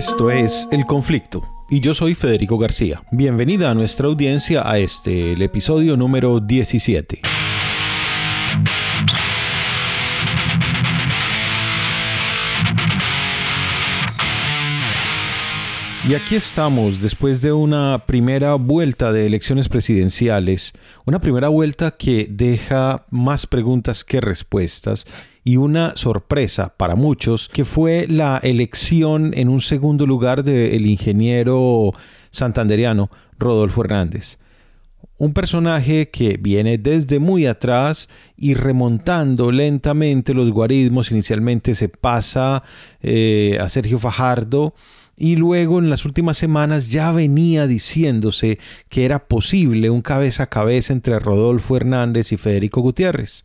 Esto es El Conflicto y yo soy Federico García. Bienvenida a nuestra audiencia a este, el episodio número 17. Y aquí estamos después de una primera vuelta de elecciones presidenciales, una primera vuelta que deja más preguntas que respuestas y una sorpresa para muchos, que fue la elección en un segundo lugar del ingeniero santanderiano Rodolfo Hernández. Un personaje que viene desde muy atrás y remontando lentamente los guarismos, inicialmente se pasa eh, a Sergio Fajardo, y luego en las últimas semanas ya venía diciéndose que era posible un cabeza a cabeza entre Rodolfo Hernández y Federico Gutiérrez.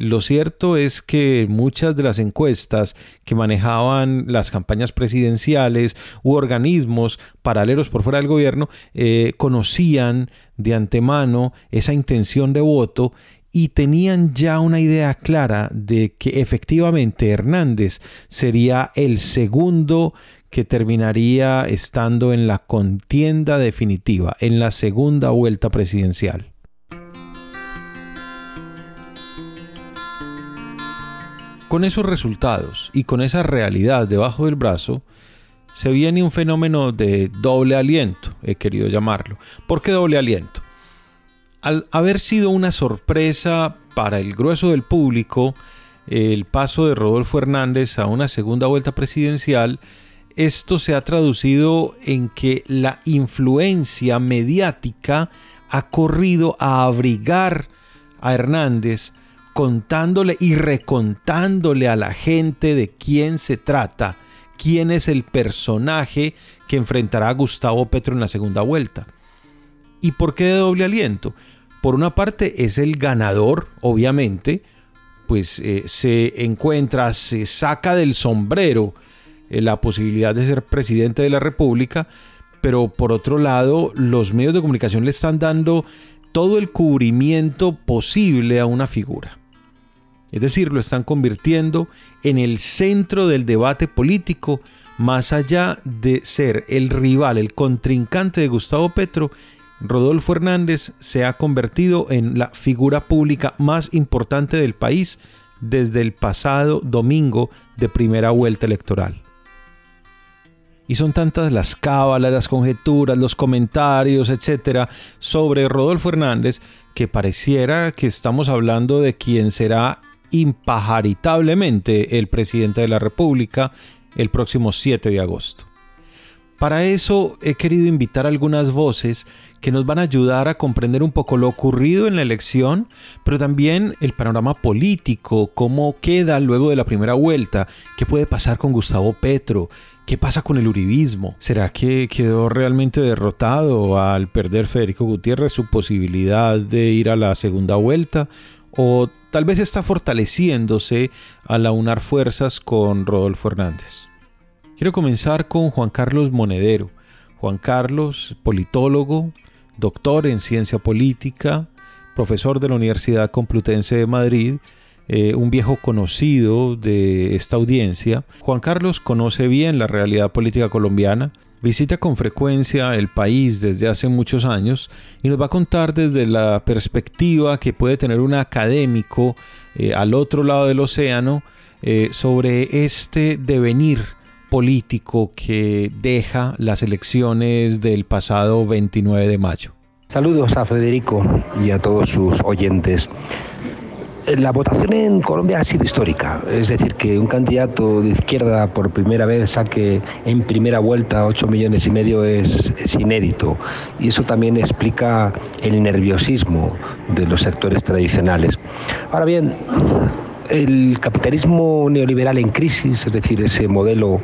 Lo cierto es que muchas de las encuestas que manejaban las campañas presidenciales u organismos paralelos por fuera del gobierno eh, conocían de antemano esa intención de voto y tenían ya una idea clara de que efectivamente Hernández sería el segundo que terminaría estando en la contienda definitiva, en la segunda vuelta presidencial. Con esos resultados y con esa realidad debajo del brazo, se viene un fenómeno de doble aliento, he querido llamarlo. ¿Por qué doble aliento? Al haber sido una sorpresa para el grueso del público el paso de Rodolfo Hernández a una segunda vuelta presidencial, esto se ha traducido en que la influencia mediática ha corrido a abrigar a Hernández contándole y recontándole a la gente de quién se trata, quién es el personaje que enfrentará a Gustavo Petro en la segunda vuelta. ¿Y por qué de doble aliento? Por una parte es el ganador, obviamente, pues eh, se encuentra, se saca del sombrero eh, la posibilidad de ser presidente de la República, pero por otro lado los medios de comunicación le están dando todo el cubrimiento posible a una figura. Es decir, lo están convirtiendo en el centro del debate político, más allá de ser el rival, el contrincante de Gustavo Petro, Rodolfo Hernández se ha convertido en la figura pública más importante del país desde el pasado domingo de primera vuelta electoral. Y son tantas las cábalas, las conjeturas, los comentarios, etcétera, sobre Rodolfo Hernández que pareciera que estamos hablando de quien será impajaritablemente el presidente de la República el próximo 7 de agosto. Para eso he querido invitar algunas voces que nos van a ayudar a comprender un poco lo ocurrido en la elección, pero también el panorama político, cómo queda luego de la primera vuelta, qué puede pasar con Gustavo Petro, qué pasa con el uribismo, será que quedó realmente derrotado al perder Federico Gutiérrez su posibilidad de ir a la segunda vuelta o tal vez está fortaleciéndose al aunar fuerzas con Rodolfo Hernández. Quiero comenzar con Juan Carlos Monedero. Juan Carlos, politólogo, doctor en ciencia política, profesor de la Universidad Complutense de Madrid, eh, un viejo conocido de esta audiencia. Juan Carlos conoce bien la realidad política colombiana, Visita con frecuencia el país desde hace muchos años y nos va a contar desde la perspectiva que puede tener un académico eh, al otro lado del océano eh, sobre este devenir político que deja las elecciones del pasado 29 de mayo. Saludos a Federico y a todos sus oyentes. La votación en Colombia ha sido histórica, es decir, que un candidato de izquierda por primera vez saque en primera vuelta 8 millones y medio es, es inédito y eso también explica el nerviosismo de los sectores tradicionales. Ahora bien, el capitalismo neoliberal en crisis, es decir, ese modelo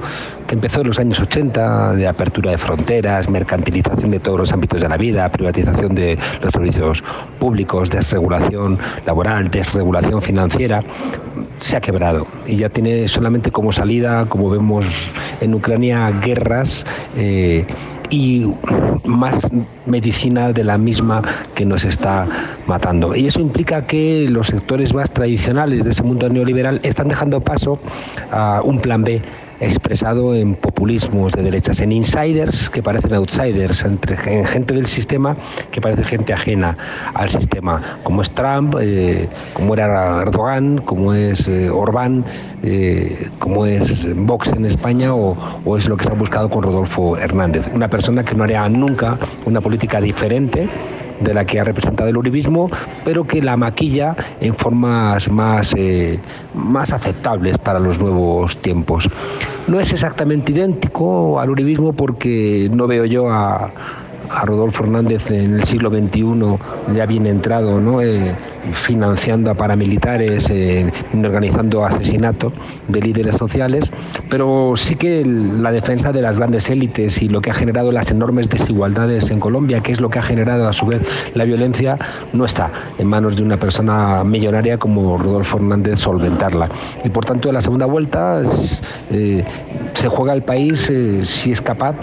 que empezó en los años 80 de apertura de fronteras, mercantilización de todos los ámbitos de la vida, privatización de los servicios públicos, desregulación laboral, desregulación financiera, se ha quebrado y ya tiene solamente como salida, como vemos en Ucrania, guerras. Eh, y más medicina de la misma que nos está matando. Y eso implica que los sectores más tradicionales de ese mundo neoliberal están dejando paso a un plan B expresado en populismos de derechas, en insiders que parecen outsiders, entre, en gente del sistema que parece gente ajena al sistema, como es Trump, eh, como era Erdogan, como es eh, Orbán, eh, como es Vox en España o, o es lo que se ha buscado con Rodolfo Hernández. Una persona que no haría nunca una política diferente de la que ha representado el uribismo, pero que la maquilla en formas más, eh, más aceptables para los nuevos tiempos. No es exactamente idéntico al uribismo porque no veo yo a, a Rodolfo Hernández en el siglo XXI ya bien entrado, ¿no? Eh, financiando a paramilitares, eh, organizando asesinatos de líderes sociales, pero sí que la defensa de las grandes élites y lo que ha generado las enormes desigualdades en Colombia, que es lo que ha generado a su vez la violencia, no está en manos de una persona millonaria como Rodolfo Hernández solventarla. Y por tanto, en la segunda vuelta eh, se juega el país si es capaz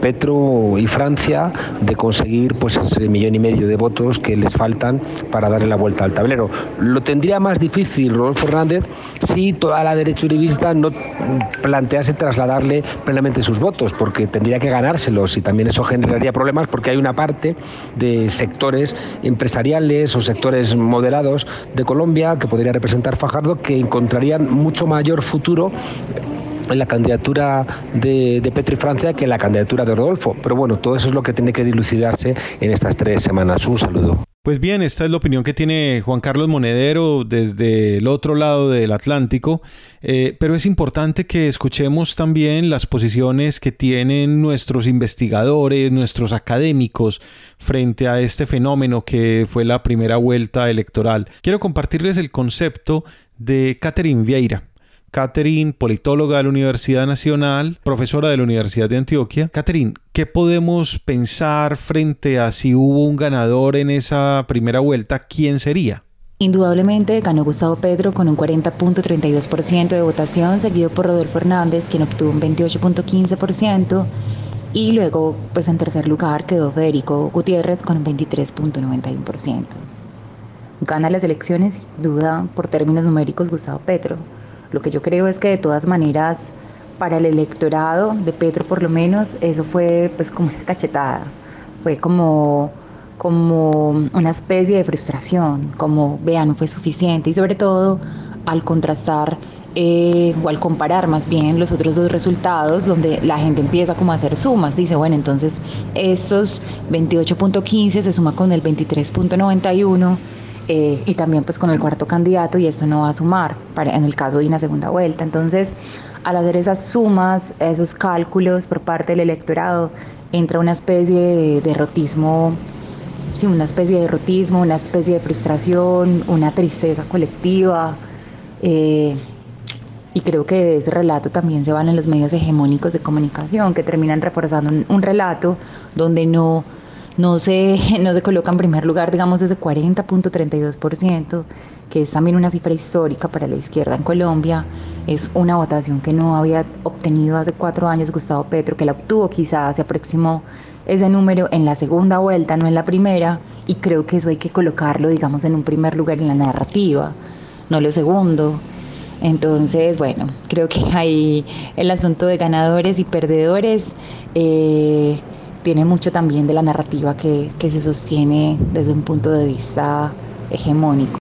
Petro y Francia de conseguir pues ese millón y medio de votos que les faltan para darle la vuelta al tablero. Lo tendría más difícil Rodolfo Hernández si toda la derecha uribista no plantease trasladarle plenamente sus votos, porque tendría que ganárselos y también eso generaría problemas porque hay una parte de sectores empresariales o sectores moderados de Colombia que podría representar Fajardo que encontrarían mucho mayor futuro en la candidatura de, de, Petro y Francia que en la candidatura de Rodolfo. Pero bueno, todo eso es lo que tiene que dilucidarse en estas tres semanas. Un saludo. Pues bien, esta es la opinión que tiene Juan Carlos Monedero desde el otro lado del Atlántico, eh, pero es importante que escuchemos también las posiciones que tienen nuestros investigadores, nuestros académicos frente a este fenómeno que fue la primera vuelta electoral. Quiero compartirles el concepto de Catherine Vieira. Catherine, politóloga de la Universidad Nacional, profesora de la Universidad de Antioquia. Catherine, ¿qué podemos pensar frente a si hubo un ganador en esa primera vuelta? ¿Quién sería? Indudablemente ganó Gustavo Pedro con un 40.32% de votación, seguido por Rodolfo Hernández, quien obtuvo un 28.15%, y luego, pues en tercer lugar quedó Federico Gutiérrez con un 23.91%. Gana las elecciones, duda, por términos numéricos, Gustavo Petro lo que yo creo es que de todas maneras, para el electorado de Petro por lo menos, eso fue pues como una cachetada, fue como, como una especie de frustración, como vean, no fue suficiente. Y sobre todo al contrastar eh, o al comparar más bien los otros dos resultados donde la gente empieza como a hacer sumas, dice, bueno, entonces estos 28.15 se suma con el 23.91 eh, y también pues con el cuarto candidato y eso no va a sumar para, en el caso de una segunda vuelta. Entonces, al hacer esas sumas, esos cálculos por parte del electorado, entra una especie de derrotismo, sí, una especie de derrotismo, una especie de frustración, una tristeza colectiva. Eh, y creo que de ese relato también se van en los medios hegemónicos de comunicación que terminan reforzando un relato donde no no se, no se coloca en primer lugar, digamos, ese 40.32%, que es también una cifra histórica para la izquierda en Colombia. Es una votación que no había obtenido hace cuatro años Gustavo Petro, que la obtuvo quizás, se aproximó ese número en la segunda vuelta, no en la primera, y creo que eso hay que colocarlo, digamos, en un primer lugar en la narrativa, no lo segundo. Entonces, bueno, creo que hay el asunto de ganadores y perdedores. Eh, tiene mucho también de la narrativa que, que se sostiene desde un punto de vista hegemónico.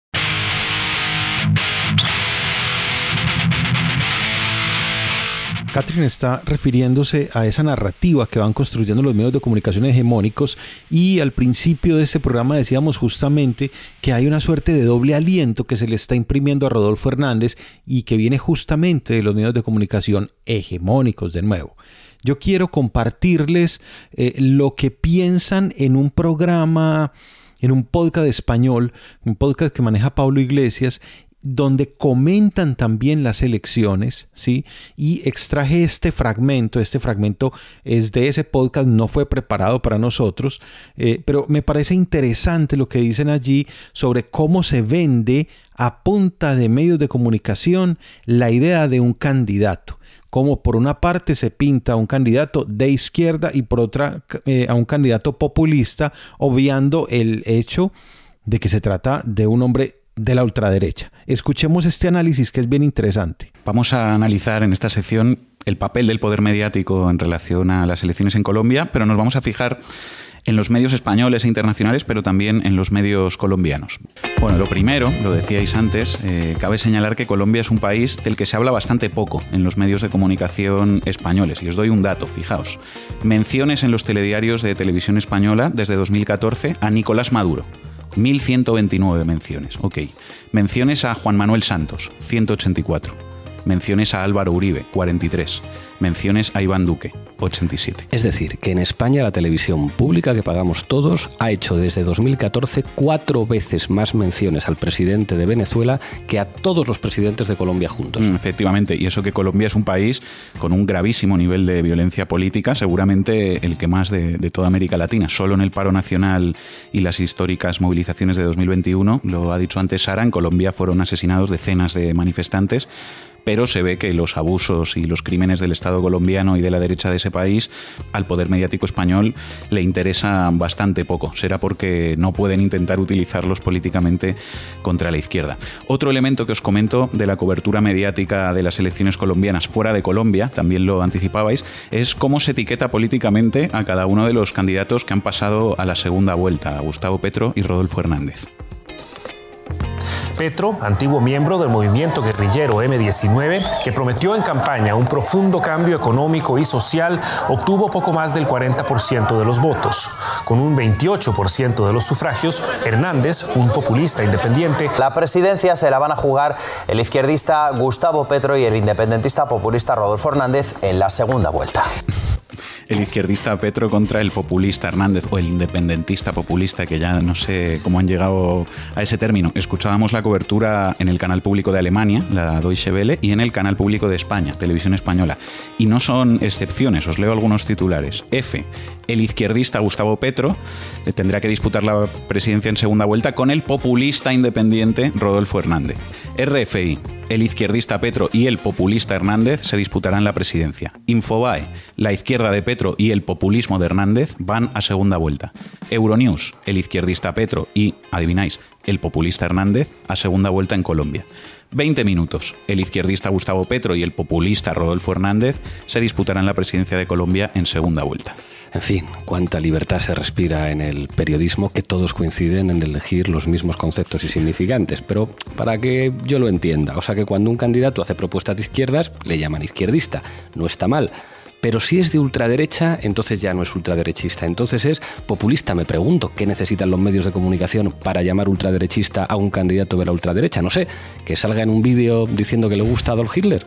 Catherine está refiriéndose a esa narrativa que van construyendo los medios de comunicación hegemónicos y al principio de este programa decíamos justamente que hay una suerte de doble aliento que se le está imprimiendo a Rodolfo Hernández y que viene justamente de los medios de comunicación hegemónicos de nuevo. Yo quiero compartirles eh, lo que piensan en un programa, en un podcast español, un podcast que maneja Pablo Iglesias, donde comentan también las elecciones, ¿sí? Y extraje este fragmento, este fragmento es de ese podcast, no fue preparado para nosotros, eh, pero me parece interesante lo que dicen allí sobre cómo se vende a punta de medios de comunicación la idea de un candidato como por una parte se pinta a un candidato de izquierda y por otra eh, a un candidato populista, obviando el hecho de que se trata de un hombre de la ultraderecha. Escuchemos este análisis que es bien interesante. Vamos a analizar en esta sección el papel del poder mediático en relación a las elecciones en Colombia, pero nos vamos a fijar en los medios españoles e internacionales, pero también en los medios colombianos. Bueno, lo primero, lo decíais antes, eh, cabe señalar que Colombia es un país del que se habla bastante poco en los medios de comunicación españoles. Y os doy un dato, fijaos. Menciones en los telediarios de televisión española desde 2014 a Nicolás Maduro. 1.129 menciones, ok. Menciones a Juan Manuel Santos, 184. Menciones a Álvaro Uribe, 43 menciones a Iván Duque, 87. Es decir, que en España la televisión pública que pagamos todos ha hecho desde 2014 cuatro veces más menciones al presidente de Venezuela que a todos los presidentes de Colombia juntos. Mm, efectivamente, y eso que Colombia es un país con un gravísimo nivel de violencia política, seguramente el que más de, de toda América Latina. Solo en el paro nacional y las históricas movilizaciones de 2021, lo ha dicho antes Sara, en Colombia fueron asesinados decenas de manifestantes pero se ve que los abusos y los crímenes del Estado colombiano y de la derecha de ese país al poder mediático español le interesan bastante poco. Será porque no pueden intentar utilizarlos políticamente contra la izquierda. Otro elemento que os comento de la cobertura mediática de las elecciones colombianas fuera de Colombia, también lo anticipabais, es cómo se etiqueta políticamente a cada uno de los candidatos que han pasado a la segunda vuelta, Gustavo Petro y Rodolfo Hernández. Petro, antiguo miembro del movimiento guerrillero M19, que prometió en campaña un profundo cambio económico y social, obtuvo poco más del 40% de los votos. Con un 28% de los sufragios, Hernández, un populista independiente, la presidencia se la van a jugar el izquierdista Gustavo Petro y el independentista populista Rodolfo Hernández en la segunda vuelta el izquierdista Petro contra el populista Hernández o el independentista populista, que ya no sé cómo han llegado a ese término. Escuchábamos la cobertura en el canal público de Alemania, la Deutsche Welle, y en el canal público de España, Televisión Española. Y no son excepciones, os leo algunos titulares. F el izquierdista Gustavo Petro eh, tendrá que disputar la presidencia en segunda vuelta con el populista independiente Rodolfo Hernández. RFI, el izquierdista Petro y el populista Hernández se disputarán la presidencia. Infobae, la izquierda de Petro y el populismo de Hernández van a segunda vuelta. Euronews, el izquierdista Petro y, adivináis, el populista Hernández a segunda vuelta en Colombia. 20 minutos. El izquierdista Gustavo Petro y el populista Rodolfo Hernández se disputarán la presidencia de Colombia en segunda vuelta. En fin, cuánta libertad se respira en el periodismo que todos coinciden en elegir los mismos conceptos y significantes. Pero para que yo lo entienda, o sea que cuando un candidato hace propuestas de izquierdas, le llaman izquierdista. No está mal. Pero si es de ultraderecha, entonces ya no es ultraderechista. Entonces es populista. Me pregunto, ¿qué necesitan los medios de comunicación para llamar ultraderechista a un candidato de la ultraderecha? No sé, que salga en un vídeo diciendo que le gusta Adolf Hitler.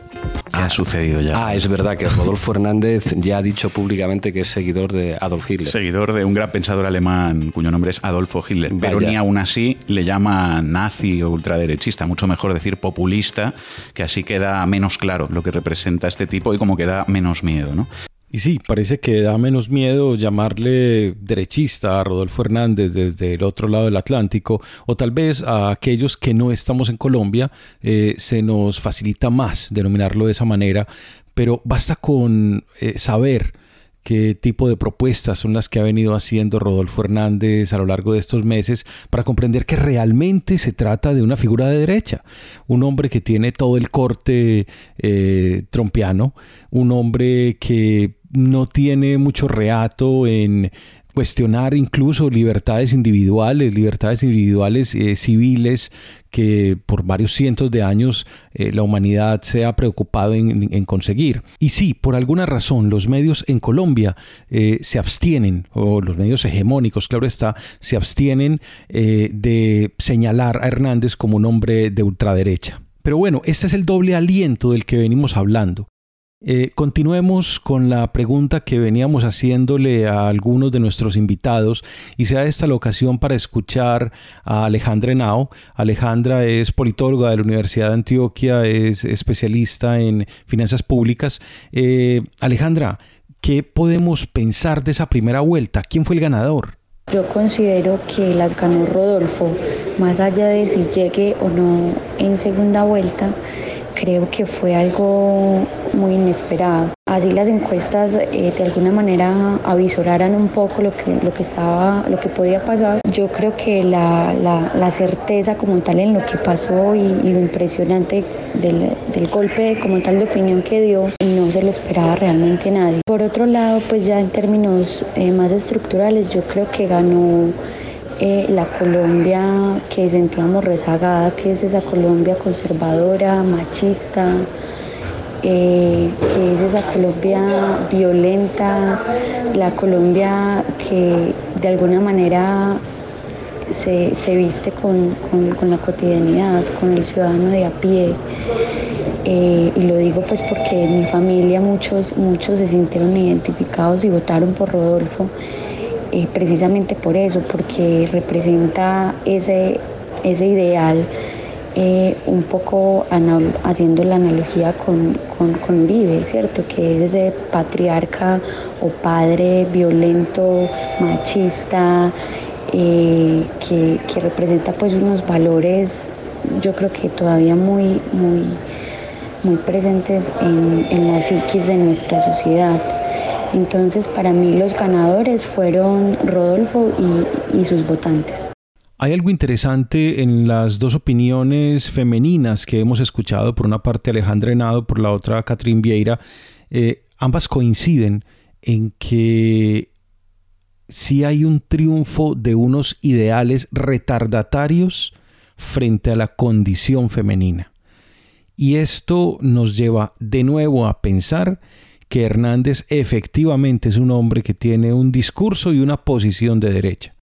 ¿Qué ha sucedido ya? Ah, es verdad que Rodolfo Hernández ya ha dicho públicamente que es seguidor de Adolf Hitler. Seguidor de un gran pensador alemán cuyo nombre es Adolfo Hitler. Pero ni aún así le llama nazi o ultraderechista. Mucho mejor decir populista, que así queda menos claro lo que representa este tipo y como queda menos miedo, ¿no? Y sí, parece que da menos miedo llamarle derechista a Rodolfo Hernández desde el otro lado del Atlántico, o tal vez a aquellos que no estamos en Colombia, eh, se nos facilita más denominarlo de esa manera, pero basta con eh, saber qué tipo de propuestas son las que ha venido haciendo Rodolfo Hernández a lo largo de estos meses para comprender que realmente se trata de una figura de derecha, un hombre que tiene todo el corte eh, trompiano, un hombre que no tiene mucho reato en cuestionar incluso libertades individuales, libertades individuales eh, civiles que por varios cientos de años eh, la humanidad se ha preocupado en, conseguir. Y sí, por alguna razón los medios en Colombia eh, se abstienen, o los medios hegemónicos, claro está, se abstienen de señalar a Hernández como un hombre de ultraderecha. Pero bueno, este es el doble aliento del que venimos hablando. Eh, continuemos con la pregunta que veníamos haciéndole a algunos de nuestros invitados y sea esta la ocasión para escuchar a Alejandra Henao. Alejandra es politóloga de la Universidad de Antioquia, es especialista en finanzas públicas. Eh, Alejandra, ¿qué podemos pensar de esa primera vuelta? ¿Quién fue el ganador? Yo considero que las ganó Rodolfo, más allá de si llegue o no en segunda vuelta creo que fue algo muy inesperado. Así las encuestas eh, de alguna manera avisoraran un poco lo que, lo que estaba, lo que podía pasar. Yo creo que la, la, certeza como tal en lo que pasó y, lo impresionante del, del, golpe como tal de opinión que dio no se lo esperaba realmente nadie. Por otro lado, pues ya en términos eh, más estructurales, yo creo que ganó eh, la Colombia que sentíamos rezagada, que es esa Colombia conservadora, machista, eh, que es esa Colombia violenta, la Colombia que de alguna manera se, viste con, la cotidianidad, con el ciudadano de a pie. Eh, y lo digo pues porque en mi familia muchos, muchos se sintieron identificados y votaron por Rodolfo eh, precisamente por eso, porque representa ese, ese ideal, eh, un poco haciendo la analogía con, con, Uribe, ¿cierto? Que es ese patriarca o padre violento, machista, eh, que, representa pues unos valores, yo creo que todavía muy, muy, muy presentes en, en la psiquis de nuestra sociedad. Entonces para mí los ganadores fueron Rodolfo y, sus votantes. Hay algo interesante en las dos opiniones femeninas que hemos escuchado, por una parte Alejandra Henado, por la otra Catrín Vieira. Eh, ambas coinciden en que sí hay un triunfo de unos ideales retardatarios frente a la condición femenina. Y esto nos lleva de nuevo a pensar que Hernández efectivamente es un hombre que tiene un discurso y una posición de derecha.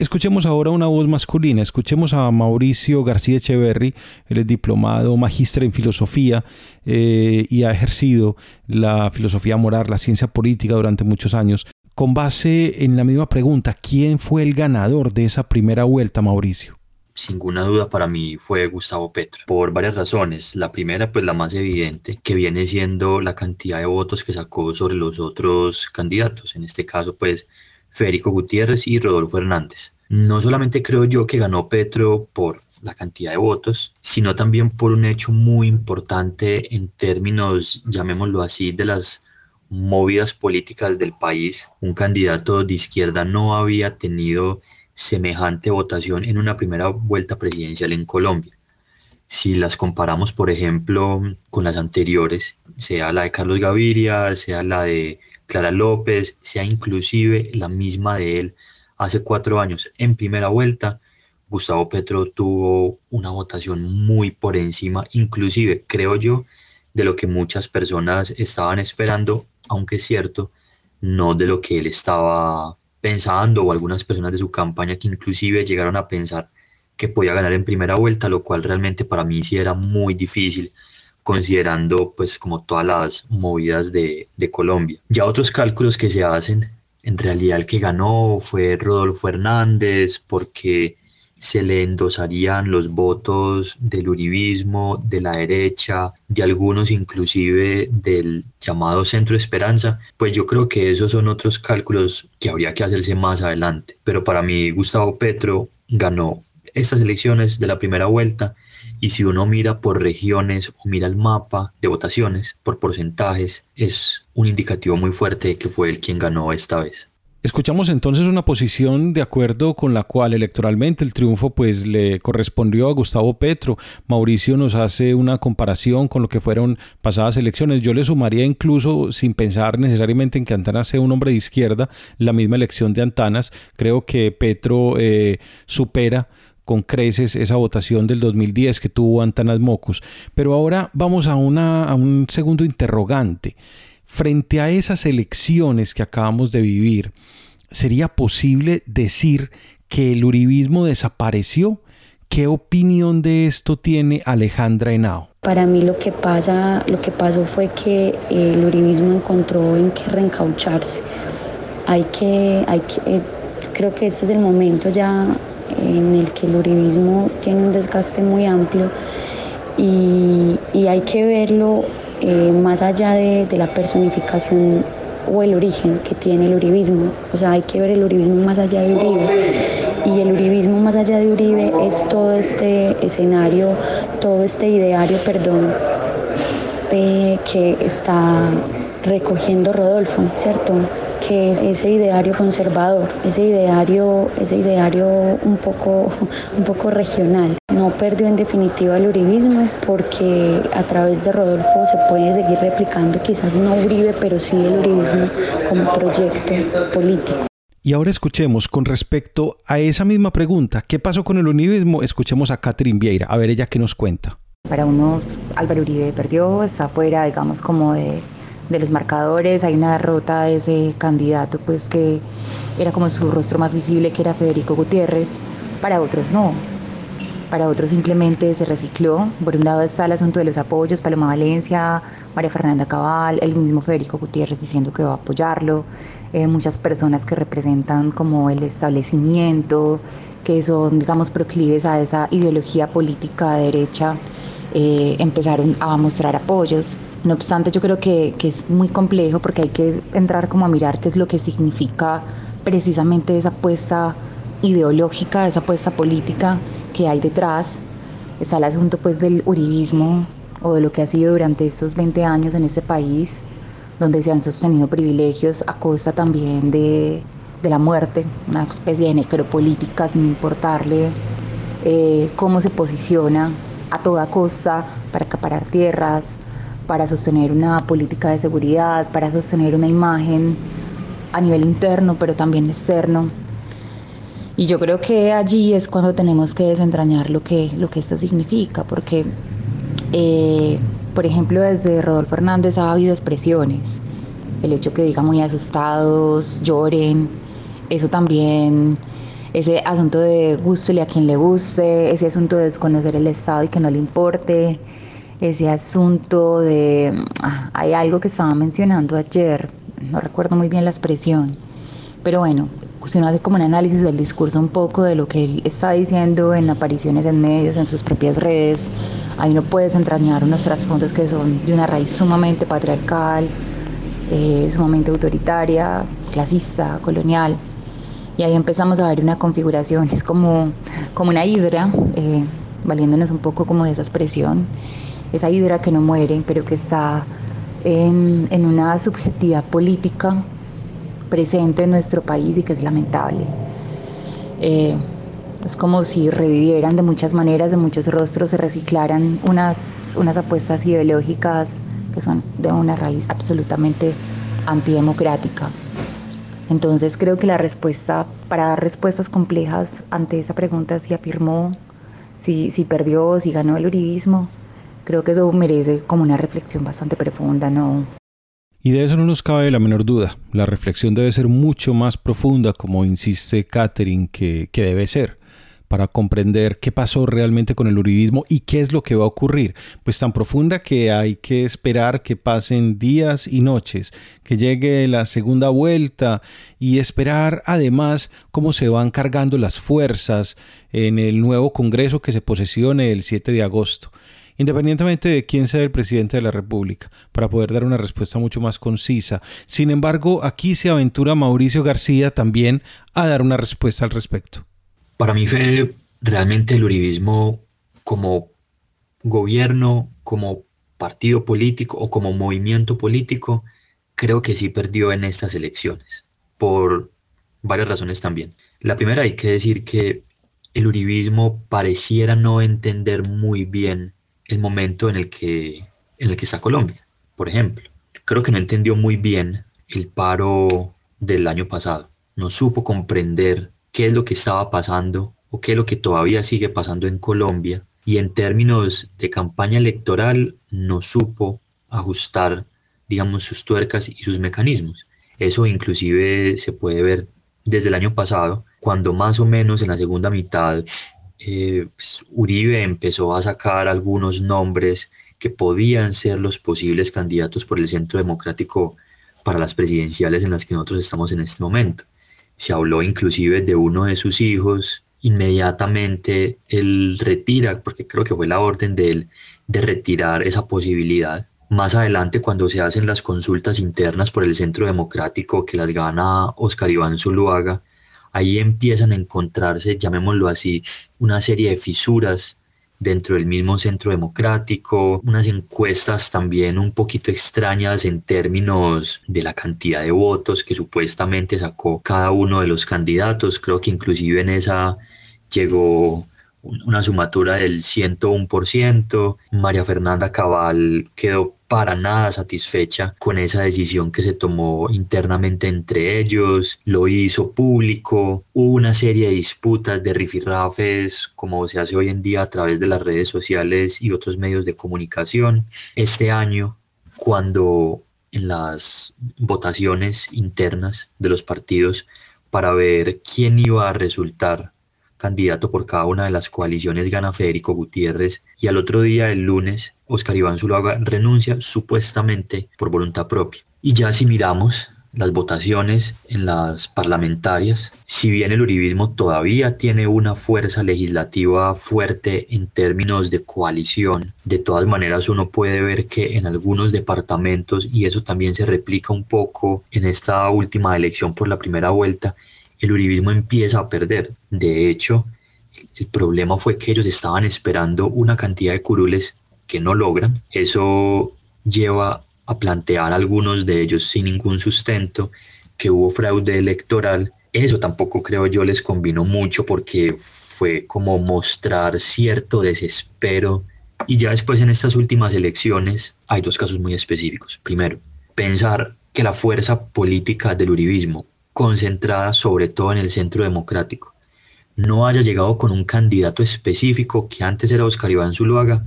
Escuchemos ahora una voz masculina, escuchemos a Mauricio García Echeverry, él es diplomado, magíster en filosofía eh, y ha ejercido la filosofía moral, la ciencia política durante muchos años. Con base en la misma pregunta, ¿quién fue el ganador de esa primera vuelta, Mauricio? Sin ninguna duda para mí fue Gustavo Petro, por varias razones. La primera, pues la más evidente, que viene siendo la cantidad de votos que sacó sobre los otros candidatos, en este caso, pues Federico Gutiérrez y Rodolfo Hernández. No solamente creo yo que ganó Petro por la cantidad de votos, sino también por un hecho muy importante en términos, llamémoslo así, de las movidas políticas del país. Un candidato de izquierda no había tenido semejante votación en una primera vuelta presidencial en Colombia. Si las comparamos, por ejemplo, con las anteriores, sea la de Carlos Gaviria, sea la de Clara López, sea inclusive la misma de él hace cuatro años en primera vuelta, Gustavo Petro tuvo una votación muy por encima, inclusive creo yo, de lo que muchas personas estaban esperando, aunque es cierto, no de lo que él estaba pensando o algunas personas de su campaña que inclusive llegaron a pensar que podía ganar en primera vuelta, lo cual realmente para mí sí era muy difícil considerando pues como todas las movidas de, de Colombia. Ya otros cálculos que se hacen, en realidad el que ganó fue Rodolfo Hernández porque se le endosarían los votos del uribismo, de la derecha, de algunos inclusive del llamado Centro Esperanza, pues yo creo que esos son otros cálculos que habría que hacerse más adelante. Pero para mí Gustavo Petro ganó estas elecciones de la primera vuelta y si uno mira por regiones o mira el mapa de votaciones por porcentajes, es un indicativo muy fuerte de que fue él quien ganó esta vez. Escuchamos entonces una posición de acuerdo con la cual electoralmente el triunfo pues le correspondió a Gustavo Petro. Mauricio nos hace una comparación con lo que fueron pasadas elecciones. Yo le sumaría incluso sin pensar necesariamente en que Antanas sea un hombre de izquierda, la misma elección de Antanas. Creo que Petro eh, supera con creces esa votación del 2010 que tuvo Antanas Mocus. Pero ahora vamos a, una, a un segundo interrogante. Frente a esas elecciones que acabamos de vivir, ¿sería posible decir que el uribismo desapareció? ¿Qué opinión de esto tiene Alejandra Henao? Para mí lo que pasa, lo que pasó fue que el uribismo encontró en qué reencaucharse. Hay que, hay que, eh, creo que este es el momento ya en el que el uribismo tiene un desgaste muy amplio y, y hay que verlo eh, más allá de, la personificación o el origen que tiene el uribismo. O sea, hay que ver el uribismo más allá de Uribe. Y el uribismo más allá de Uribe es todo este escenario, todo este ideario, perdón, eh, que está recogiendo Rodolfo, ¿cierto? que ese ideario conservador, ese ideario, ese ideario un poco, un poco regional. No perdió en definitiva el uribismo porque a través de Rodolfo se puede seguir replicando quizás no Uribe, pero sí el uribismo como proyecto político. Y ahora escuchemos con respecto a esa misma pregunta, ¿qué pasó con el uribismo? Escuchemos a Catherine Vieira, a ver ella qué nos cuenta. Para unos, Álvaro Uribe perdió, está fuera, digamos, como de, de los marcadores, hay una derrota de ese candidato, pues que era como su rostro más visible, que era Federico Gutiérrez, para otros no. Para otros simplemente se recicló. Por un lado está el asunto de los apoyos, Paloma Valencia, María Fernanda Cabal, el mismo Federico Gutiérrez diciendo que va a apoyarlo, eh, muchas personas que representan como el establecimiento, que son, digamos, proclives a esa ideología política de derecha, eh, empezaron a mostrar apoyos. No obstante, yo creo que, que, es muy complejo porque hay que entrar como a mirar qué es lo que significa precisamente esa apuesta ideológica, esa apuesta política que hay detrás. Está el asunto pues del uribismo o de lo que ha sido durante estos 20 años en este país, donde se han sostenido privilegios a costa también de, de la muerte, una especie de necropolítica sin importarle eh, cómo se posiciona a toda costa para acaparar tierras, para sostener una política de seguridad, para sostener una imagen a nivel interno, pero también externo. Y yo creo que allí es cuando tenemos que desentrañar lo que, lo que esto significa, porque, eh, por ejemplo, desde Rodolfo Hernández ha habido expresiones. El hecho que digan muy asustados, lloren, eso también, ese asunto de gustele a quien le guste, ese asunto de desconocer el Estado y que no le importe, ese asunto de, ah, hay algo que estaba mencionando ayer, no recuerdo muy bien la expresión, pero bueno, uno hace como un análisis del discurso un poco de lo que él está diciendo en apariciones en medios, en sus propias redes, ahí uno puede desentrañar unos trasfondos que son de una raíz sumamente patriarcal, eh, sumamente autoritaria, clasista, colonial. Y ahí empezamos a ver una configuración, es como, como una hidra, eh, valiéndonos un poco como de esa expresión, esa hidra que no muere, pero que está en, en una subjetividad política presente en nuestro país y que es lamentable. Eh, es como si revivieran de muchas maneras, de muchos rostros, se reciclaran unas, unas apuestas ideológicas que son de una raíz absolutamente antidemocrática. Entonces creo que la respuesta, para dar respuestas complejas ante esa pregunta, si afirmó, si, si perdió, si ganó el uribismo, creo que eso merece como una reflexión bastante profunda, ¿no? Y de eso no nos cabe la menor duda. La reflexión debe ser mucho más profunda, como insiste Catherine, que, debe ser, para comprender qué pasó realmente con el uribismo y qué es lo que va a ocurrir. Pues tan profunda que hay que esperar que pasen días y noches, que llegue la segunda vuelta y esperar además cómo se van cargando las fuerzas en el nuevo Congreso que se posesione el 7 de agosto independientemente de quién sea el presidente de la República, para poder dar una respuesta mucho más concisa. Sin embargo, aquí se aventura Mauricio García también a dar una respuesta al respecto. Para mí, fue realmente el uribismo como gobierno, como partido político o como movimiento político, creo que sí perdió en estas elecciones, por varias razones también. La primera hay que decir que el uribismo pareciera no entender muy bien el momento en el que, en el que está Colombia, por ejemplo. Creo que no entendió muy bien el paro del año pasado. No supo comprender qué es lo que estaba pasando o qué es lo que todavía sigue pasando en Colombia y en términos de campaña electoral no supo ajustar, digamos, sus tuercas y sus mecanismos. Eso inclusive se puede ver desde el año pasado, cuando más o menos en la segunda mitad eh, pues, Uribe empezó a sacar algunos nombres que podían ser los posibles candidatos por el Centro Democrático para las presidenciales en las que nosotros estamos en este momento. Se habló inclusive de uno de sus hijos, inmediatamente él retira, porque creo que fue la orden de él, de retirar esa posibilidad. Más adelante, cuando se hacen las consultas internas por el Centro Democrático que las gana Oscar Iván Zuluaga, ahí empiezan a encontrarse, llamémoslo así, una serie de fisuras dentro del mismo centro democrático, unas encuestas también un poquito extrañas en términos de la cantidad de votos que supuestamente sacó cada uno de los candidatos, creo que inclusive en esa llegó una sumatura del 101%. María Fernanda Cabal quedó para nada satisfecha con esa decisión que se tomó internamente entre ellos, lo hizo público, hubo una serie de disputas de rifirrafes como se hace hoy en día a través de las redes sociales y otros medios de comunicación. Este año, cuando en las votaciones internas de los partidos para ver quién iba a resultar candidato por cada una de las coaliciones gana Federico Gutiérrez y al otro día, el lunes, Oscar Iván Zuluaga renuncia supuestamente por voluntad propia. Y ya si miramos las votaciones en las parlamentarias, si bien el uribismo todavía tiene una fuerza legislativa fuerte en términos de coalición, de todas maneras uno puede ver que en algunos departamentos, y eso también se replica un poco en esta última elección por la primera vuelta, el uribismo empieza a perder. De hecho, el problema fue que ellos estaban esperando una cantidad de curules que no logran. Eso lleva a plantear a algunos de ellos sin ningún sustento que hubo fraude electoral. Eso tampoco creo yo les convino mucho porque fue como mostrar cierto desespero. Y ya después en estas últimas elecciones hay dos casos muy específicos. Primero, pensar que la fuerza política del uribismo concentrada sobre todo en el centro democrático, no haya llegado con un candidato específico que antes era Oscar Iván Zuluaga,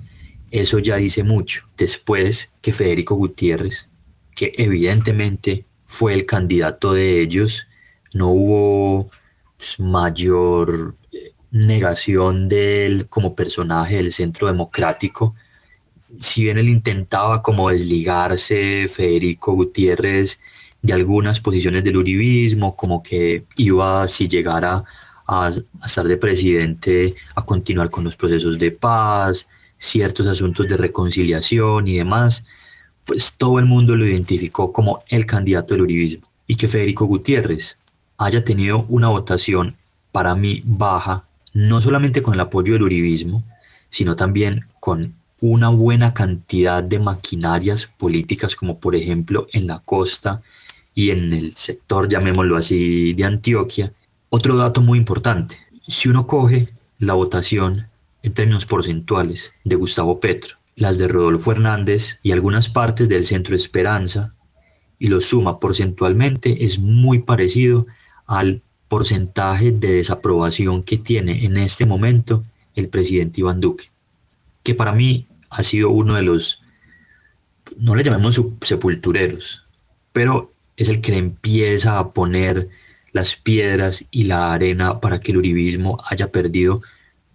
eso ya dice mucho. Después que Federico Gutiérrez, que evidentemente fue el candidato de ellos, no hubo pues, mayor eh, negación de él como personaje del centro democrático. Si bien él intentaba como desligarse, Federico Gutiérrez de algunas posiciones del uribismo, como que iba, si llegara a, estar de presidente, a continuar con los procesos de paz, ciertos asuntos de reconciliación y demás, pues todo el mundo lo identificó como el candidato del uribismo. Y que Federico Gutiérrez haya tenido una votación para mí baja, no solamente con el apoyo del uribismo, sino también con una buena cantidad de maquinarias políticas, como por ejemplo en la costa y en el sector, llamémoslo así, de Antioquia. Otro dato muy importante, si uno coge la votación en términos porcentuales de Gustavo Petro, las de Rodolfo Hernández y algunas partes del Centro Esperanza, y lo suma porcentualmente, es muy parecido al porcentaje de desaprobación que tiene en este momento el presidente Iván Duque, que para mí ha sido uno de los, no le llamemos sepultureros, pero es el que empieza a poner las piedras y la arena para que el uribismo haya perdido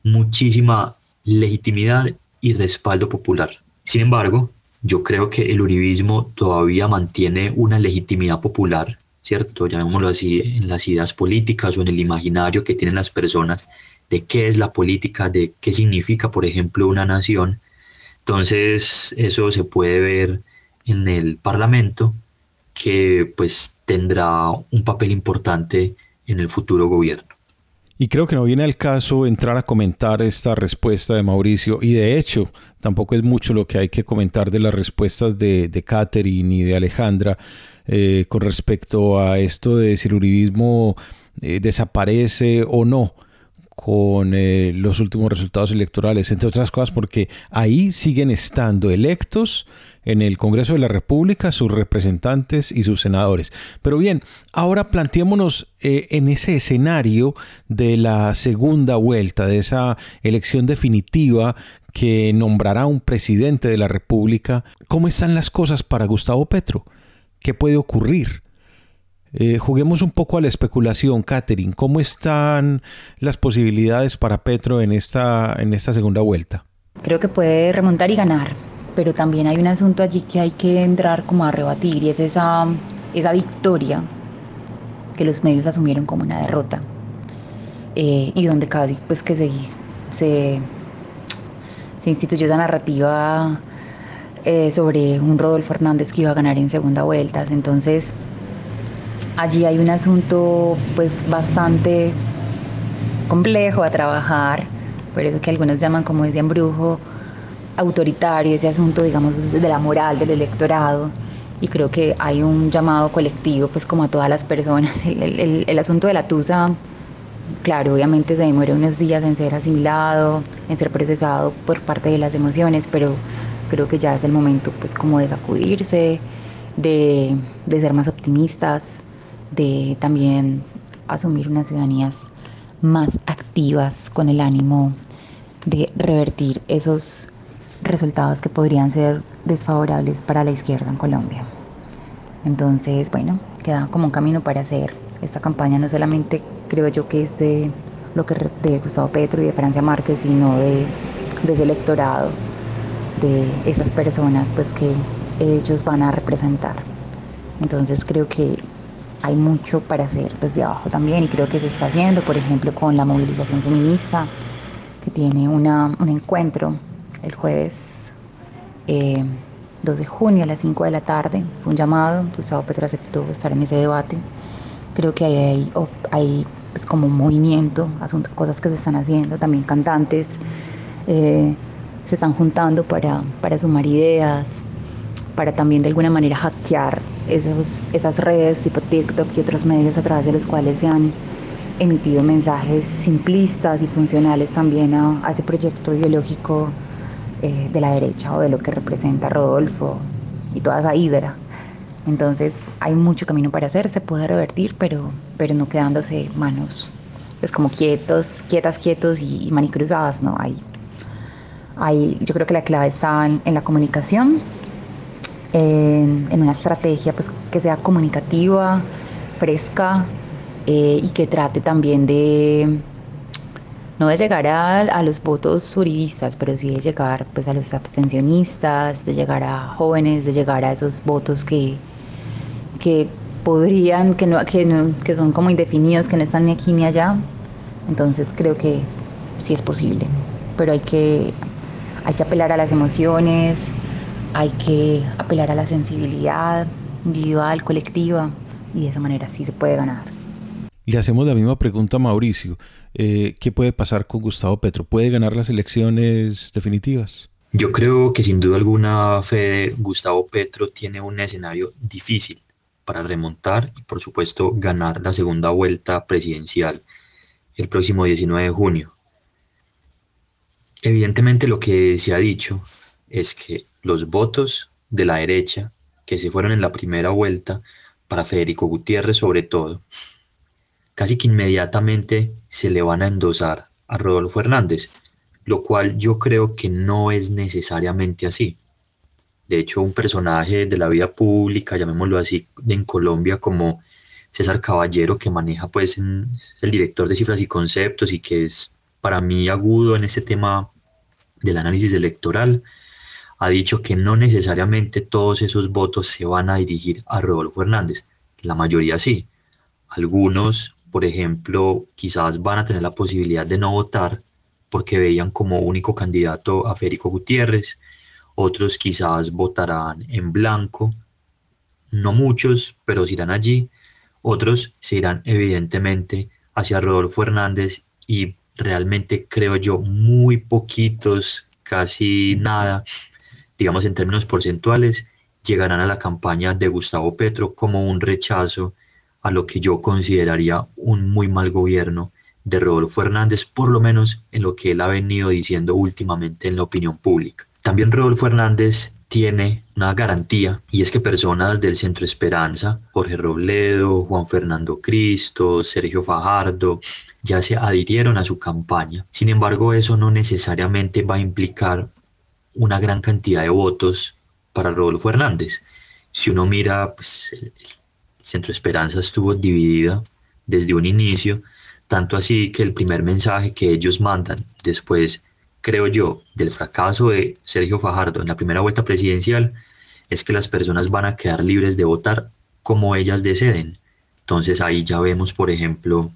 muchísima legitimidad y respaldo popular. Sin embargo, yo creo que el uribismo todavía mantiene una legitimidad popular, ¿cierto? Llamémoslo así, en las ideas políticas o en el imaginario que tienen las personas de qué es la política, de qué significa, por ejemplo, una nación. Entonces, eso se puede ver en el Parlamento que pues tendrá un papel importante en el futuro gobierno. Y creo que no viene al caso entrar a comentar esta respuesta de Mauricio. Y de hecho, tampoco es mucho lo que hay que comentar de las respuestas de, de Catherine y de Alejandra eh, con respecto a esto de si el uribismo eh, desaparece o no con eh, los últimos resultados electorales, entre otras cosas porque ahí siguen estando electos en el Congreso de la República sus representantes y sus senadores. Pero bien, ahora planteémonos eh, en ese escenario de la segunda vuelta, de esa elección definitiva que nombrará un presidente de la República. ¿Cómo están las cosas para Gustavo Petro? ¿Qué puede ocurrir? Eh, juguemos un poco a la especulación, Catherine. ¿Cómo están las posibilidades para Petro en esta, en esta segunda vuelta? Creo que puede remontar y ganar pero también hay un asunto allí que hay que entrar como a rebatir y es esa, esa victoria que los medios asumieron como una derrota eh, y donde casi pues que se, se, instituyó esa narrativa eh, sobre un Rodolfo Hernández que iba a ganar en segunda vuelta. Entonces allí hay un asunto pues bastante complejo a trabajar por eso que algunos llaman como ese embrujo autoritario, ese asunto, digamos, de la moral del electorado. Y creo que hay un llamado colectivo, pues como a todas las personas. El, el asunto de la tusa, claro, obviamente se demora unos días en ser asimilado, en ser procesado por parte de las emociones, pero creo que ya es el momento, pues como de sacudirse, de, de ser más optimistas, de también asumir unas ciudadanías más activas con el ánimo de revertir esos resultados que podrían ser desfavorables para la izquierda en Colombia. Entonces, bueno, queda como un camino para hacer esta campaña, no solamente creo yo que es de lo que de Gustavo Petro y de Francia Márquez, sino de, de ese electorado, de esas personas pues que ellos van a representar. Entonces creo que hay mucho para hacer desde abajo también y creo que se está haciendo, por ejemplo, con la movilización feminista, que tiene una, un encuentro el jueves 2 eh, de junio a las 5 de la tarde. Fue un llamado, Gustavo Petro aceptó estar en ese debate. Creo que hay, hay, pues, como un movimiento, cosas que se están haciendo, también cantantes eh, se están juntando para, para sumar ideas, para también de alguna manera hackear esas redes tipo TikTok y otros medios a través de los cuales se han emitido mensajes simplistas y funcionales también a, ese proyecto ideológico eh, de la derecha o de lo que representa Rodolfo y toda esa hidra. Entonces hay mucho camino para hacer, se puede revertir, pero, pero no quedándose manos pues como quietos, quietas, quietos y, manicruzadas, ¿no? Hay, hay, yo creo que la clave está en la comunicación en, una estrategia pues, que sea comunicativa, fresca eh, y que trate también de no de llegar a, los votos uribistas, pero sí de llegar pues, a los abstencionistas, de llegar a jóvenes, de llegar a esos votos que, que podrían, que, no, que, no, que son como indefinidos, que no están ni aquí ni allá. Entonces creo que sí es posible, pero hay que, hay que apelar a las emociones, hay que apelar a la sensibilidad individual, colectiva, y de esa manera sí se puede ganar. Le hacemos la misma pregunta a Mauricio. Eh, ¿Qué puede pasar con Gustavo Petro? ¿Puede ganar las elecciones definitivas? Yo creo que sin duda alguna, Fede, Gustavo Petro tiene un escenario difícil para remontar y por supuesto ganar la segunda vuelta presidencial el próximo 19 de junio. Evidentemente lo que se ha dicho es que los votos de la derecha que se fueron en la primera vuelta para Federico Gutiérrez sobre todo, casi que inmediatamente se le van a endosar a Rodolfo Hernández, lo cual yo creo que no es necesariamente así. De hecho, un personaje de la vida pública, llamémoslo así, en Colombia como César Caballero, que maneja pues el director de cifras y conceptos y que es para mí agudo en este tema del análisis electoral, ha dicho que no necesariamente todos esos votos se van a dirigir a Rodolfo Hernández, la mayoría sí. Algunos, por ejemplo, quizás van a tener la posibilidad de no votar porque veían como único candidato a Federico Gutiérrez, otros quizás votarán en blanco, no muchos, pero se irán allí, otros se irán evidentemente hacia Rodolfo Hernández y realmente creo yo muy poquitos, casi nada, digamos en términos porcentuales, llegarán a la campaña de Gustavo Petro como un rechazo a lo que yo consideraría un muy mal gobierno de Rodolfo Hernández, por lo menos en lo que él ha venido diciendo últimamente en la opinión pública. También Rodolfo Hernández tiene una garantía y es que personas del Centro Esperanza, Jorge Robledo, Juan Fernando Cristo, Sergio Fajardo, ya se adhirieron a su campaña. Sin embargo, eso no necesariamente va a implicar una gran cantidad de votos para Rodolfo Hernández. Si uno mira, pues el, Centro Esperanza estuvo dividida desde un inicio, tanto así que el primer mensaje que ellos mandan después, creo yo, del fracaso de Sergio Fajardo en la primera vuelta presidencial, es que las personas van a quedar libres de votar como ellas deseen. Entonces ahí ya vemos, por ejemplo,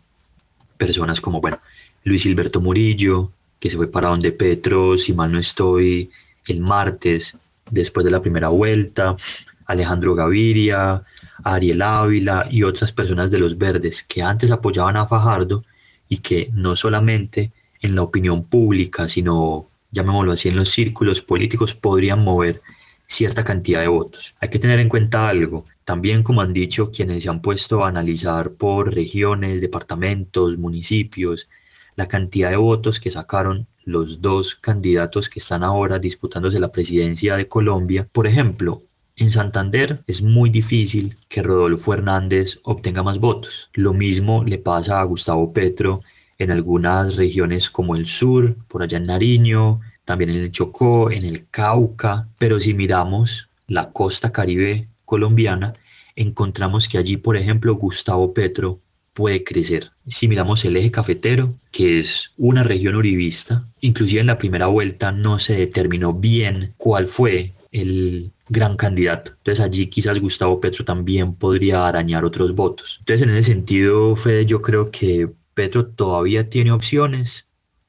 personas como, bueno, Luis Hilberto Murillo, que se fue para donde Petro, si mal no estoy, el martes después de la primera vuelta, Alejandro Gaviria, Ariel Ávila y otras personas de los verdes que antes apoyaban a Fajardo y que no solamente en la opinión pública, sino, llamémoslo así, en los círculos políticos, podrían mover cierta cantidad de votos. Hay que tener en cuenta algo, también como han dicho quienes se han puesto a analizar por regiones, departamentos, municipios, la cantidad de votos que sacaron los dos candidatos que están ahora disputándose la presidencia de Colombia. Por ejemplo, en Santander es muy difícil que Rodolfo Hernández obtenga más votos. Lo mismo le pasa a Gustavo Petro en algunas regiones como el sur, por allá en Nariño, también en el Chocó, en el Cauca, pero si miramos la costa caribe colombiana, encontramos que allí, por ejemplo, Gustavo Petro puede crecer. Si miramos el eje cafetero, que es una región uribista, inclusive en la primera vuelta no se determinó bien cuál fue el gran candidato. Entonces allí quizás Gustavo Petro también podría arañar otros votos. Entonces en ese sentido, Fede, yo creo que Petro todavía tiene opciones.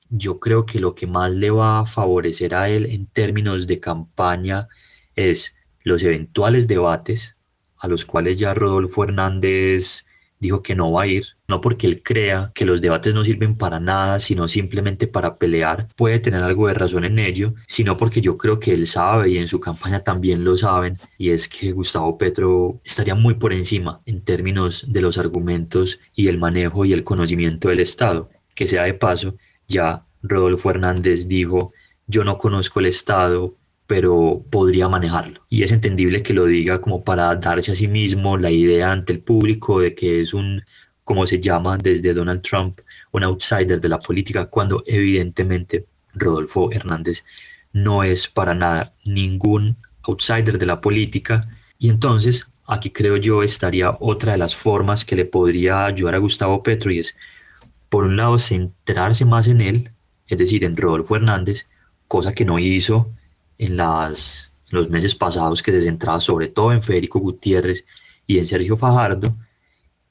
Yo creo que lo que más le va a favorecer a él en términos de campaña es los eventuales debates a los cuales ya Rodolfo Hernández dijo que no va a ir, no porque él crea que los debates no sirven para nada, sino simplemente para pelear, puede tener algo de razón en ello, sino porque yo creo que él sabe y en su campaña también lo saben, y es que Gustavo Petro estaría muy por encima en términos de los argumentos y el manejo y el conocimiento del Estado. Que sea de paso, ya Rodolfo Hernández dijo, yo no conozco el Estado, pero podría manejarlo. Y es entendible que lo diga como para darse a sí mismo la idea ante el público de que es un, como se llama desde Donald Trump, un outsider de la política, cuando evidentemente Rodolfo Hernández no es para nada ningún outsider de la política. Y entonces aquí creo yo estaría otra de las formas que le podría ayudar a Gustavo Petro y es, por un lado, centrarse más en él, es decir, en Rodolfo Hernández, cosa que no hizo en, las, los meses pasados que se centraba sobre todo en Federico Gutiérrez y en Sergio Fajardo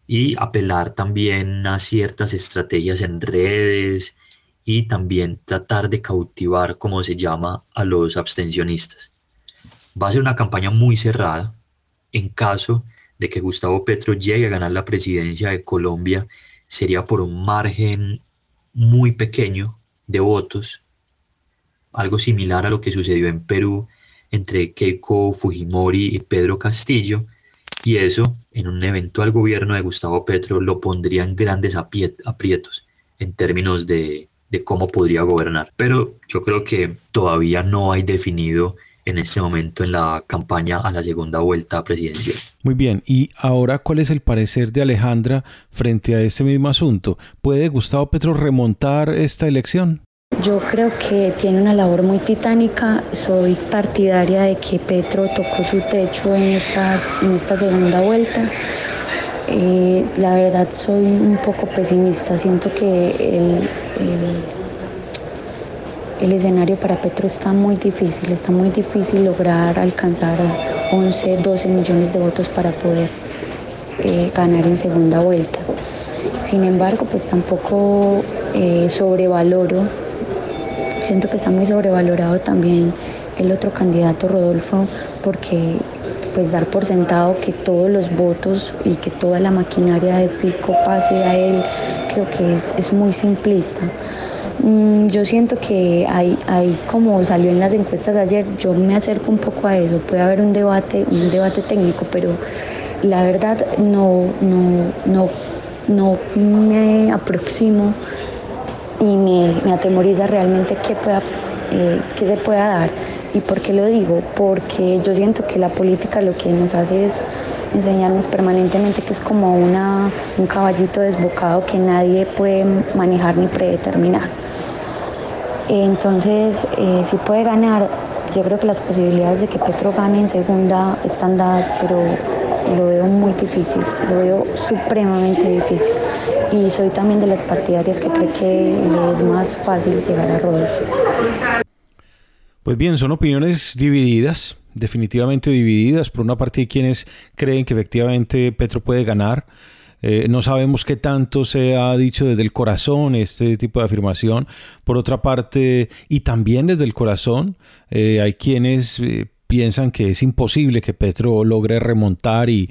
y apelar también a ciertas estrategias en redes y también tratar de cautivar, como se llama, a los abstencionistas. Va a ser una campaña muy cerrada en caso de que Gustavo Petro llegue a ganar la presidencia de Colombia, sería por un margen muy pequeño de votos algo similar a lo que sucedió en Perú entre Keiko Fujimori y Pedro Castillo, y eso en un eventual gobierno de Gustavo Petro lo pondría en grandes aprietos en términos de, de cómo podría gobernar. Pero yo creo que todavía no hay definido en este momento en la campaña a la segunda vuelta presidencial. Muy bien, y ahora, ¿cuál es el parecer de Alejandra frente a este mismo asunto? ¿Puede Gustavo Petro remontar esta elección? Yo creo que tiene una labor muy titánica. Soy partidaria de que Petro tocó su techo en, estas, en esta segunda vuelta. Eh, la verdad soy un poco pesimista. Siento que el, el, escenario para Petro está muy difícil. Está muy difícil lograr alcanzar 11, 12 millones de votos para poder eh, ganar en segunda vuelta. Sin embargo, pues tampoco eh, sobrevaloro Siento que está muy sobrevalorado también el otro candidato Rodolfo porque pues dar por sentado que todos los votos y que toda la maquinaria de Fico pase a él, creo que es, muy simplista. Mm, yo siento que hay, hay, como salió en las encuestas ayer, yo me acerco un poco a eso, puede haber un debate, un debate técnico, pero la verdad no, no, no, no me aproximo y me, atemoriza realmente qué, pueda, eh, qué se pueda dar. ¿Y por qué lo digo? Porque yo siento que la política lo que nos hace es enseñarnos permanentemente que es como una, un caballito desbocado que nadie puede manejar ni predeterminar. Entonces, eh, si puede ganar, yo creo que las posibilidades de que Petro gane en segunda están dadas, pero lo veo muy difícil, lo veo supremamente difícil. Y soy también de las partidarias que cree que es más fácil llegar a Rodolfo. Pues bien, son opiniones divididas, definitivamente divididas. Por una parte hay quienes creen que efectivamente Petro puede ganar. Eh, no sabemos qué tanto se ha dicho desde el corazón este tipo de afirmación. Por otra parte, y también desde el corazón, eh, hay quienes eh, piensan que es imposible que Petro logre remontar y,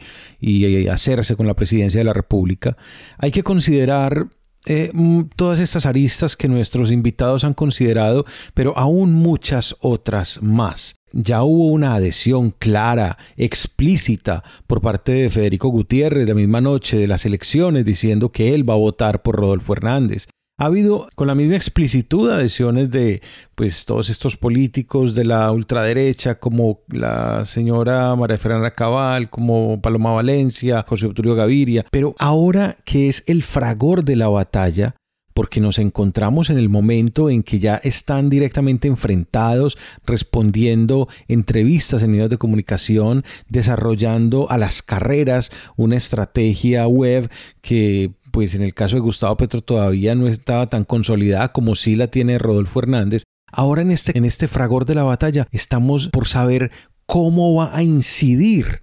hacerse con la presidencia de la República. Hay que considerar eh, todas estas aristas que nuestros invitados han considerado, pero aún muchas otras más. Ya hubo una adhesión clara, explícita por parte de Federico Gutiérrez la misma noche de las elecciones diciendo que él va a votar por Rodolfo Hernández. Ha habido con la misma explicitud adhesiones de pues todos estos políticos de la ultraderecha como la señora María Fernanda Cabal, como Paloma Valencia, José Obturio Gaviria, pero ahora que es el fragor de la batalla, porque nos encontramos en el momento en que ya están directamente enfrentados, respondiendo entrevistas en medios de comunicación, desarrollando a las carreras una estrategia web que pues en el caso de Gustavo Petro todavía no estaba tan consolidada como sí la tiene Rodolfo Hernández. Ahora en este, en este fragor de la batalla estamos por saber cómo va a incidir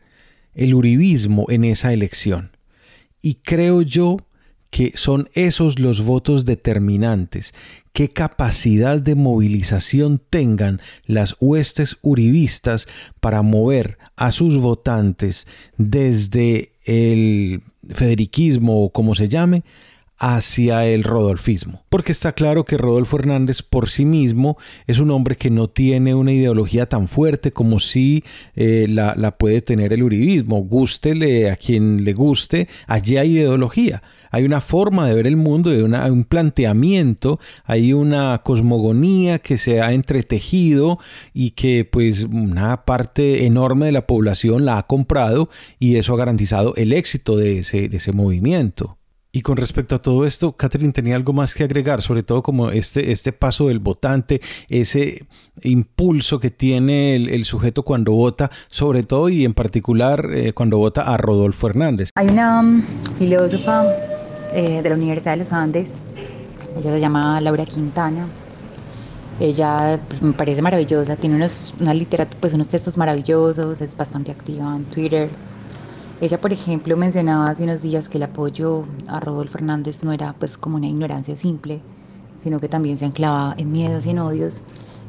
el uribismo en esa elección. Y creo yo que son esos los votos determinantes, qué capacidad de movilización tengan las huestes uribistas para mover a sus votantes desde el federiquismo o como se llame, hacia el rodolfismo. Porque está claro que Rodolfo Hernández por sí mismo es un hombre que no tiene una ideología tan fuerte como si eh, la, la, puede tener el uribismo. Gústele a quien le guste, allí hay ideología. Hay una forma de ver el mundo, hay un planteamiento, hay una cosmogonía que se ha entretejido y que pues una parte enorme de la población la ha comprado y eso ha garantizado el éxito de ese, de ese movimiento. Y con respecto a todo esto, Catherine tenía algo más que agregar, sobre todo como este, este paso del votante, ese impulso que tiene el, sujeto cuando vota, sobre todo y en particular eh, cuando vota a Rodolfo Hernández. Hay una um, filósofa eh, de la Universidad de los Andes. Ella se llama Laura Quintana. Ella pues, me parece maravillosa, tiene unos, una literatura, pues, unos textos maravillosos, es bastante activa en Twitter. Ella, por ejemplo, mencionaba hace unos días que el apoyo a Rodolfo Fernández no era pues como una ignorancia simple, sino que también se anclaba en miedos y en odios,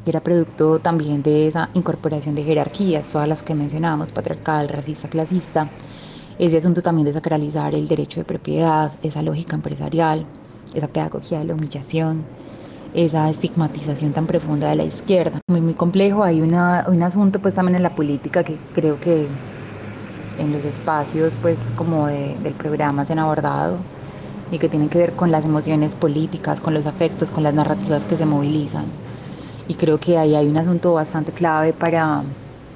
y era producto también de esa incorporación de jerarquías, todas las que mencionábamos, patriarcal, racista, clasista, ese asunto también de sacralizar el derecho de propiedad, esa lógica empresarial, esa pedagogía de la humillación, esa estigmatización tan profunda de la izquierda. Muy, muy complejo. Hay una, un asunto pues también en la política que creo que en los espacios pues como del programa se han abordado y que tienen que ver con las emociones políticas, con los afectos, con las narrativas que se movilizan. Y creo que ahí hay un asunto bastante clave para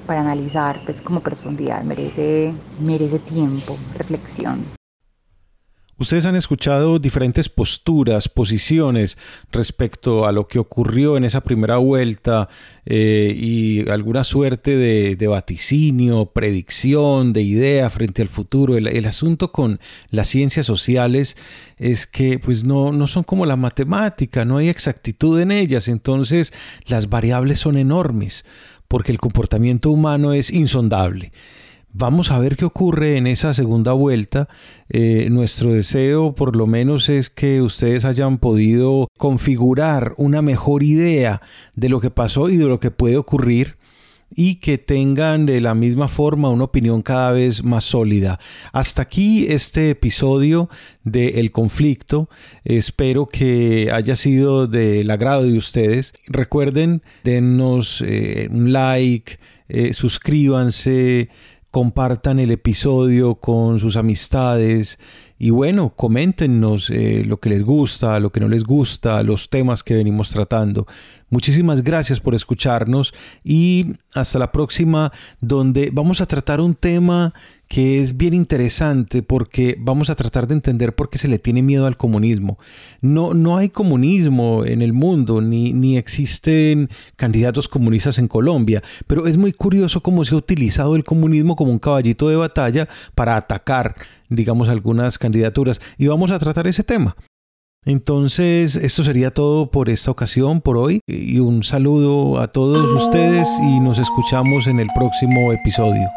para analizar pues como profundidad, merece, merece tiempo, reflexión. Ustedes han escuchado diferentes posturas, posiciones respecto a lo que ocurrió en esa primera vuelta eh, y alguna suerte de, vaticinio, predicción, de idea frente al futuro. El, asunto con las ciencias sociales es que pues no, no son como la matemática, no hay exactitud en ellas, entonces las variables son enormes porque el comportamiento humano es insondable. Vamos a ver qué ocurre en esa segunda vuelta. Eh, nuestro deseo por lo menos es que ustedes hayan podido configurar una mejor idea de lo que pasó y de lo que puede ocurrir y que tengan de la misma forma una opinión cada vez más sólida. Hasta aquí este episodio de El conflicto. Espero que haya sido del agrado de ustedes. Recuerden, dennos eh, un like, eh, suscríbanse, compartan el episodio con sus amistades y bueno, coméntenos eh, lo que les gusta, lo que no les gusta, los temas que venimos tratando. Muchísimas gracias por escucharnos y hasta la próxima donde vamos a tratar un tema que es bien interesante porque vamos a tratar de entender por qué se le tiene miedo al comunismo. No, no hay comunismo en el mundo, ni, ni existen candidatos comunistas en Colombia, pero es muy curioso cómo se ha utilizado el comunismo como un caballito de batalla para atacar, digamos, algunas candidaturas. Y vamos a tratar ese tema. Entonces, esto sería todo por esta ocasión, por hoy. Y un saludo a todos ustedes y nos escuchamos en el próximo episodio.